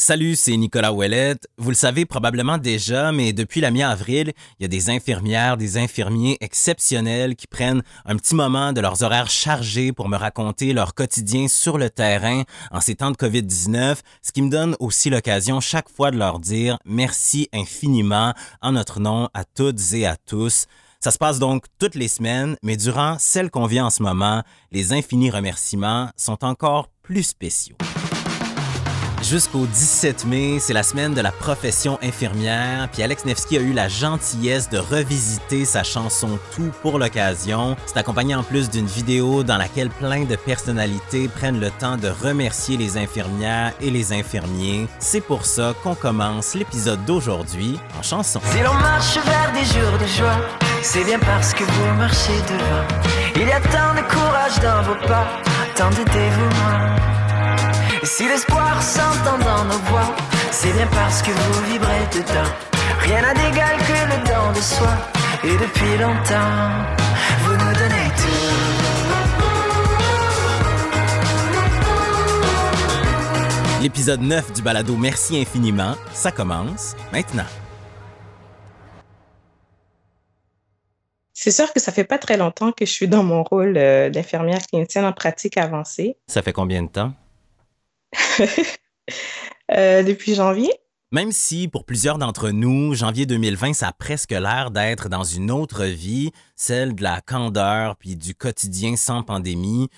Salut, c'est Nicolas Ouellette. Vous le savez probablement déjà, mais depuis la mi-avril, il y a des infirmières, des infirmiers exceptionnels qui prennent un petit moment de leurs horaires chargés pour me raconter leur quotidien sur le terrain en ces temps de COVID-19, ce qui me donne aussi l'occasion chaque fois de leur dire merci infiniment en notre nom à toutes et à tous. Ça se passe donc toutes les semaines, mais durant celle qu'on vit en ce moment, les infinis remerciements sont encore plus spéciaux. Jusqu'au 17 mai, c'est la semaine de la profession infirmière, puis Alex Nevsky a eu la gentillesse de revisiter sa chanson Tout pour l'occasion. C'est accompagné en plus d'une vidéo dans laquelle plein de personnalités prennent le temps de remercier les infirmières et les infirmiers. C'est pour ça qu'on commence l'épisode d'aujourd'hui en chanson. Si l'on marche vers des jours de joie, c'est bien parce que vous marchez devant. Il y a tant de courage dans vos pas, tant de dévouement. Et si l'espoir s'entend dans nos voix, c'est bien parce que vous vibrez dedans. Rien n'a d'égal que le don de soi. Et depuis longtemps, vous nous donnez tout. L'épisode 9 du balado Merci infiniment, ça commence maintenant. C'est sûr que ça fait pas très longtemps que je suis dans mon rôle euh, d'infirmière clinicienne en pratique avancée. Ça fait combien de temps? Euh, depuis janvier. Même si pour plusieurs d'entre nous, janvier 2020, ça a presque l'air d'être dans une autre vie, celle de la candeur puis du quotidien sans pandémie,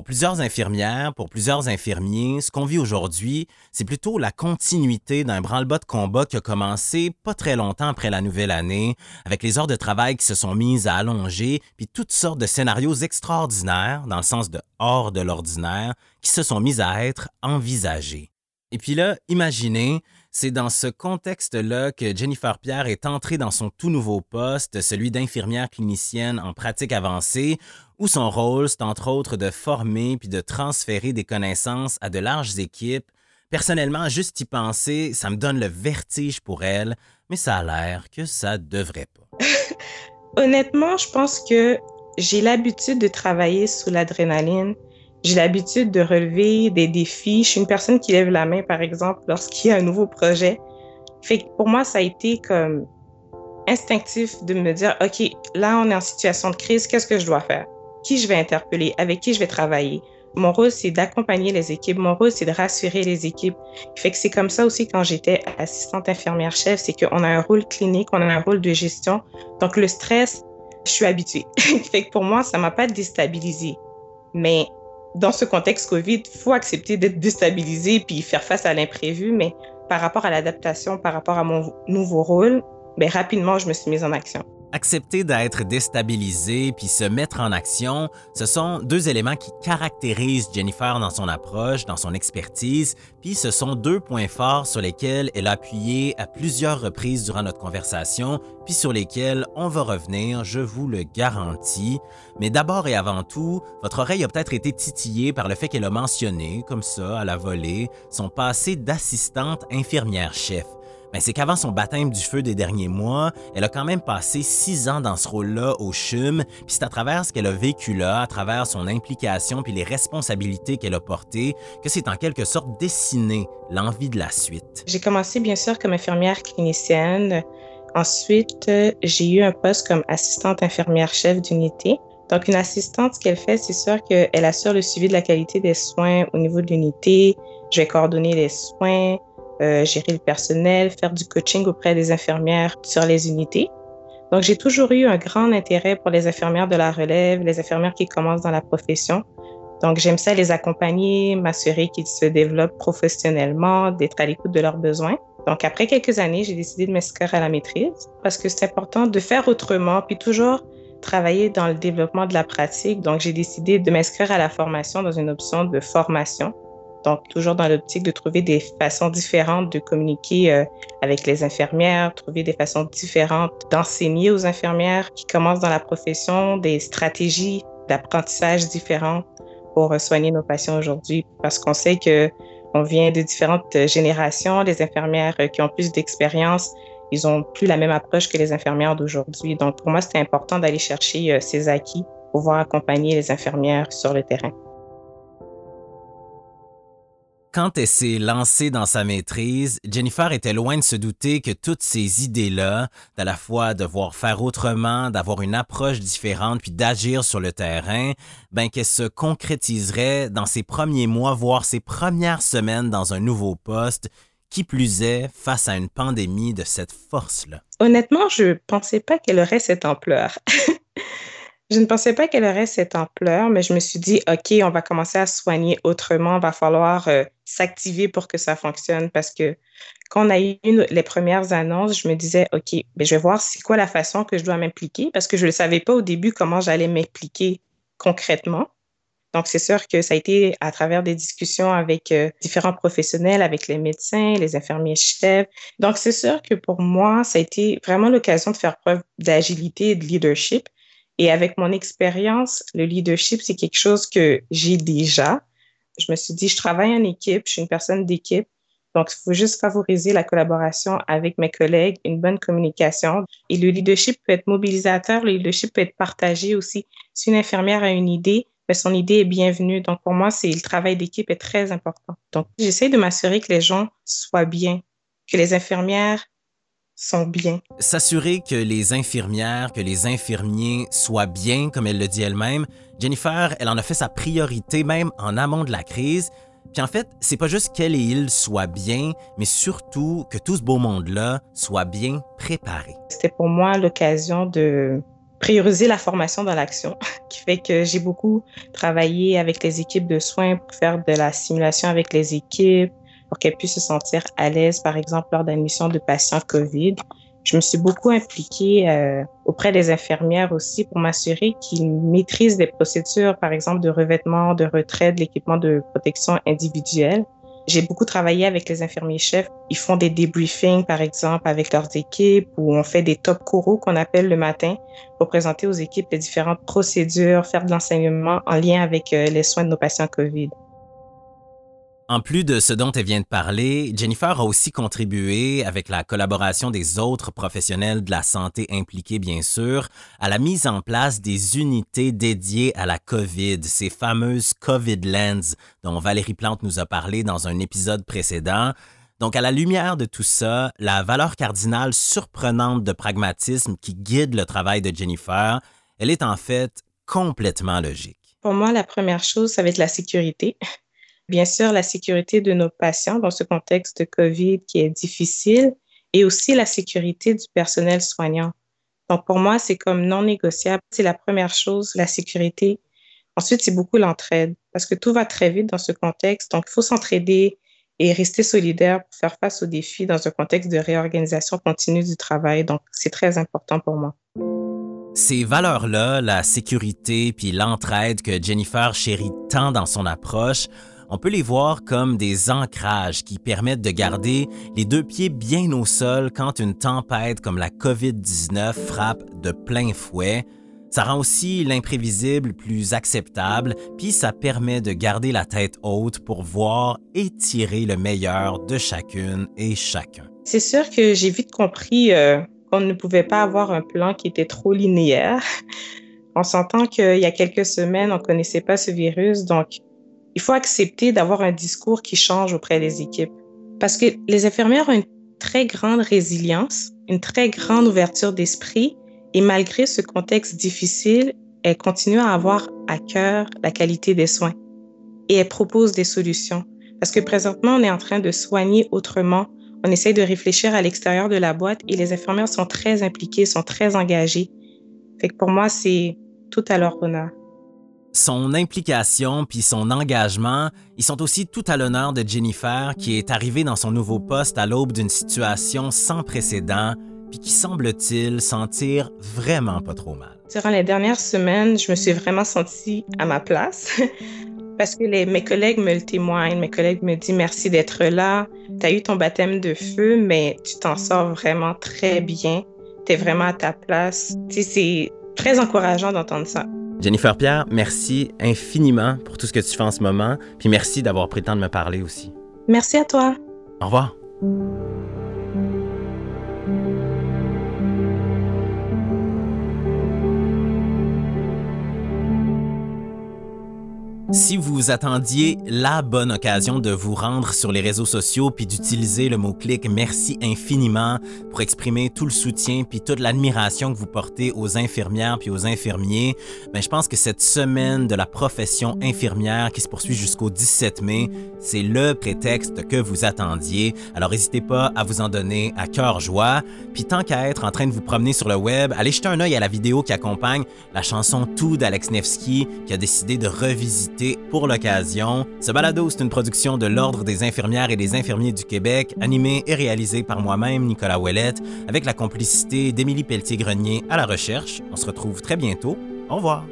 pour plusieurs infirmières, pour plusieurs infirmiers, ce qu'on vit aujourd'hui, c'est plutôt la continuité d'un branle-bas de combat qui a commencé pas très longtemps après la nouvelle année, avec les heures de travail qui se sont mises à allonger, puis toutes sortes de scénarios extraordinaires, dans le sens de hors de l'ordinaire, qui se sont mis à être envisagés. Et puis là, imaginez, c'est dans ce contexte-là que Jennifer Pierre est entrée dans son tout nouveau poste, celui d'infirmière clinicienne en pratique avancée, où son rôle, c'est entre autres de former puis de transférer des connaissances à de larges équipes. Personnellement, juste y penser, ça me donne le vertige pour elle, mais ça a l'air que ça devrait pas. Honnêtement, je pense que j'ai l'habitude de travailler sous l'adrénaline j'ai l'habitude de relever des défis. Je suis une personne qui lève la main, par exemple, lorsqu'il y a un nouveau projet. Fait que pour moi, ça a été comme instinctif de me dire, OK, là, on est en situation de crise, qu'est-ce que je dois faire? Qui je vais interpeller? Avec qui je vais travailler? Mon rôle, c'est d'accompagner les équipes. Mon rôle, c'est de rassurer les équipes. Fait que c'est comme ça aussi quand j'étais assistante infirmière chef, c'est qu'on a un rôle clinique, on a un rôle de gestion. Donc, le stress, je suis habituée. fait que pour moi, ça m'a pas déstabilisée. Mais dans ce contexte COVID, il faut accepter d'être déstabilisé puis faire face à l'imprévu, mais par rapport à l'adaptation, par rapport à mon nouveau rôle, ben, rapidement, je me suis mise en action. Accepter d'être déstabilisé puis se mettre en action, ce sont deux éléments qui caractérisent Jennifer dans son approche, dans son expertise, puis ce sont deux points forts sur lesquels elle a appuyé à plusieurs reprises durant notre conversation, puis sur lesquels on va revenir, je vous le garantis. Mais d'abord et avant tout, votre oreille a peut-être été titillée par le fait qu'elle a mentionné, comme ça, à la volée, son passé d'assistante infirmière-chef. C'est qu'avant son baptême du feu des derniers mois, elle a quand même passé six ans dans ce rôle-là au CHUM, puis c'est à travers ce qu'elle a vécu là, à travers son implication puis les responsabilités qu'elle a portées, que c'est en quelque sorte dessiné l'envie de la suite. J'ai commencé bien sûr comme infirmière clinicienne. Ensuite, j'ai eu un poste comme assistante infirmière chef d'unité. Donc, une assistante, ce qu'elle fait, c'est sûr qu'elle assure le suivi de la qualité des soins au niveau de l'unité. Je vais coordonner les soins, euh, gérer le personnel, faire du coaching auprès des infirmières sur les unités. Donc, j'ai toujours eu un grand intérêt pour les infirmières de la relève, les infirmières qui commencent dans la profession. Donc, j'aime ça les accompagner, m'assurer qu'ils se développent professionnellement, d'être à l'écoute de leurs besoins. Donc, après quelques années, j'ai décidé de m'inscrire à la maîtrise parce que c'est important de faire autrement, puis toujours travailler dans le développement de la pratique. Donc, j'ai décidé de m'inscrire à la formation dans une option de formation donc, toujours dans l'optique de trouver des façons différentes de communiquer euh, avec les infirmières, trouver des façons différentes d'enseigner aux infirmières qui commencent dans la profession, des stratégies d'apprentissage différentes pour soigner nos patients aujourd'hui. Parce qu'on sait que on vient de différentes générations. Les infirmières qui ont plus d'expérience, ils ont plus la même approche que les infirmières d'aujourd'hui. Donc, pour moi, c'était important d'aller chercher euh, ces acquis pour pouvoir accompagner les infirmières sur le terrain. Quand elle s'est lancée dans sa maîtrise, Jennifer était loin de se douter que toutes ces idées-là, d'à la fois devoir faire autrement, d'avoir une approche différente, puis d'agir sur le terrain, ben qu'elle se concrétiserait dans ses premiers mois, voire ses premières semaines dans un nouveau poste, qui plus est face à une pandémie de cette force-là. Honnêtement, je pensais pas qu'elle aurait cette ampleur. Je ne pensais pas qu'elle aurait cette ampleur, mais je me suis dit, OK, on va commencer à soigner autrement, va falloir euh, s'activer pour que ça fonctionne parce que quand on a eu les premières annonces, je me disais, OK, ben, je vais voir c'est quoi la façon que je dois m'impliquer parce que je ne savais pas au début comment j'allais m'impliquer concrètement. Donc, c'est sûr que ça a été à travers des discussions avec euh, différents professionnels, avec les médecins, les infirmiers chefs. Donc, c'est sûr que pour moi, ça a été vraiment l'occasion de faire preuve d'agilité et de leadership et avec mon expérience, le leadership, c'est quelque chose que j'ai déjà. Je me suis dit, je travaille en équipe, je suis une personne d'équipe. Donc, il faut juste favoriser la collaboration avec mes collègues, une bonne communication. Et le leadership peut être mobilisateur, le leadership peut être partagé aussi. Si une infirmière a une idée, ben, son idée est bienvenue. Donc, pour moi, c'est le travail d'équipe est très important. Donc, j'essaie de m'assurer que les gens soient bien, que les infirmières sont bien. S'assurer que les infirmières, que les infirmiers soient bien, comme elle le dit elle-même, Jennifer, elle en a fait sa priorité même en amont de la crise. Puis en fait, c'est pas juste qu'elle et il soient bien, mais surtout que tout ce beau monde-là soit bien préparé. C'était pour moi l'occasion de prioriser la formation dans l'action, qui fait que j'ai beaucoup travaillé avec les équipes de soins pour faire de la simulation avec les équipes, pour qu'elle puisse se sentir à l'aise, par exemple, lors d'admission de patients COVID. Je me suis beaucoup impliquée euh, auprès des infirmières aussi pour m'assurer qu'ils maîtrisent des procédures, par exemple, de revêtement, de retrait de l'équipement de protection individuelle. J'ai beaucoup travaillé avec les infirmiers chefs. Ils font des debriefings, par exemple, avec leurs équipes ou on fait des top coraux qu'on appelle le matin pour présenter aux équipes les différentes procédures, faire de l'enseignement en lien avec euh, les soins de nos patients COVID. En plus de ce dont elle vient de parler, Jennifer a aussi contribué, avec la collaboration des autres professionnels de la santé impliqués bien sûr, à la mise en place des unités dédiées à la COVID, ces fameuses COVID Lens dont Valérie Plante nous a parlé dans un épisode précédent. Donc, à la lumière de tout ça, la valeur cardinale surprenante de pragmatisme qui guide le travail de Jennifer, elle est en fait complètement logique. Pour moi, la première chose, ça va être la sécurité. Bien sûr, la sécurité de nos patients dans ce contexte de COVID qui est difficile et aussi la sécurité du personnel soignant. Donc, pour moi, c'est comme non négociable. C'est la première chose, la sécurité. Ensuite, c'est beaucoup l'entraide parce que tout va très vite dans ce contexte. Donc, il faut s'entraider et rester solidaire pour faire face aux défis dans un contexte de réorganisation continue du travail. Donc, c'est très important pour moi. Ces valeurs-là, la sécurité puis l'entraide que Jennifer chérit tant dans son approche, on peut les voir comme des ancrages qui permettent de garder les deux pieds bien au sol quand une tempête comme la COVID-19 frappe de plein fouet. Ça rend aussi l'imprévisible plus acceptable, puis ça permet de garder la tête haute pour voir et tirer le meilleur de chacune et chacun. C'est sûr que j'ai vite compris euh, qu'on ne pouvait pas avoir un plan qui était trop linéaire. On s'entend qu'il y a quelques semaines, on ne connaissait pas ce virus, donc il faut accepter d'avoir un discours qui change auprès des équipes. Parce que les infirmières ont une très grande résilience, une très grande ouverture d'esprit, et malgré ce contexte difficile, elles continuent à avoir à cœur la qualité des soins. Et elles proposent des solutions. Parce que présentement, on est en train de soigner autrement. On essaye de réfléchir à l'extérieur de la boîte et les infirmières sont très impliquées, sont très engagées. Fait que pour moi, c'est tout à leur honneur. Son implication puis son engagement, ils sont aussi tout à l'honneur de Jennifer qui est arrivée dans son nouveau poste à l'aube d'une situation sans précédent puis qui semble-t-il sentir vraiment pas trop mal. Durant les dernières semaines, je me suis vraiment sentie à ma place parce que mes collègues me le témoignent. Mes collègues me disent merci d'être là. Tu as eu ton baptême de feu, mais tu t'en sors vraiment très bien. Tu es vraiment à ta place. C'est très encourageant d'entendre ça. Jennifer Pierre, merci infiniment pour tout ce que tu fais en ce moment, puis merci d'avoir pris le temps de me parler aussi. Merci à toi. Au revoir. Si vous attendiez la bonne occasion de vous rendre sur les réseaux sociaux puis d'utiliser le mot-clic merci infiniment pour exprimer tout le soutien puis toute l'admiration que vous portez aux infirmières puis aux infirmiers, ben je pense que cette semaine de la profession infirmière qui se poursuit jusqu'au 17 mai, c'est le prétexte que vous attendiez. Alors n'hésitez pas à vous en donner à cœur joie. Puis tant qu'à être en train de vous promener sur le web, allez jeter un œil à la vidéo qui accompagne la chanson Tout d'Alex Nevsky qui a décidé de revisiter pour l'occasion. Ce balado, c'est une production de l'Ordre des infirmières et des infirmiers du Québec, animé et réalisé par moi-même, Nicolas Ouellette, avec la complicité d'Émilie Pelletier-Grenier à la recherche. On se retrouve très bientôt. Au revoir.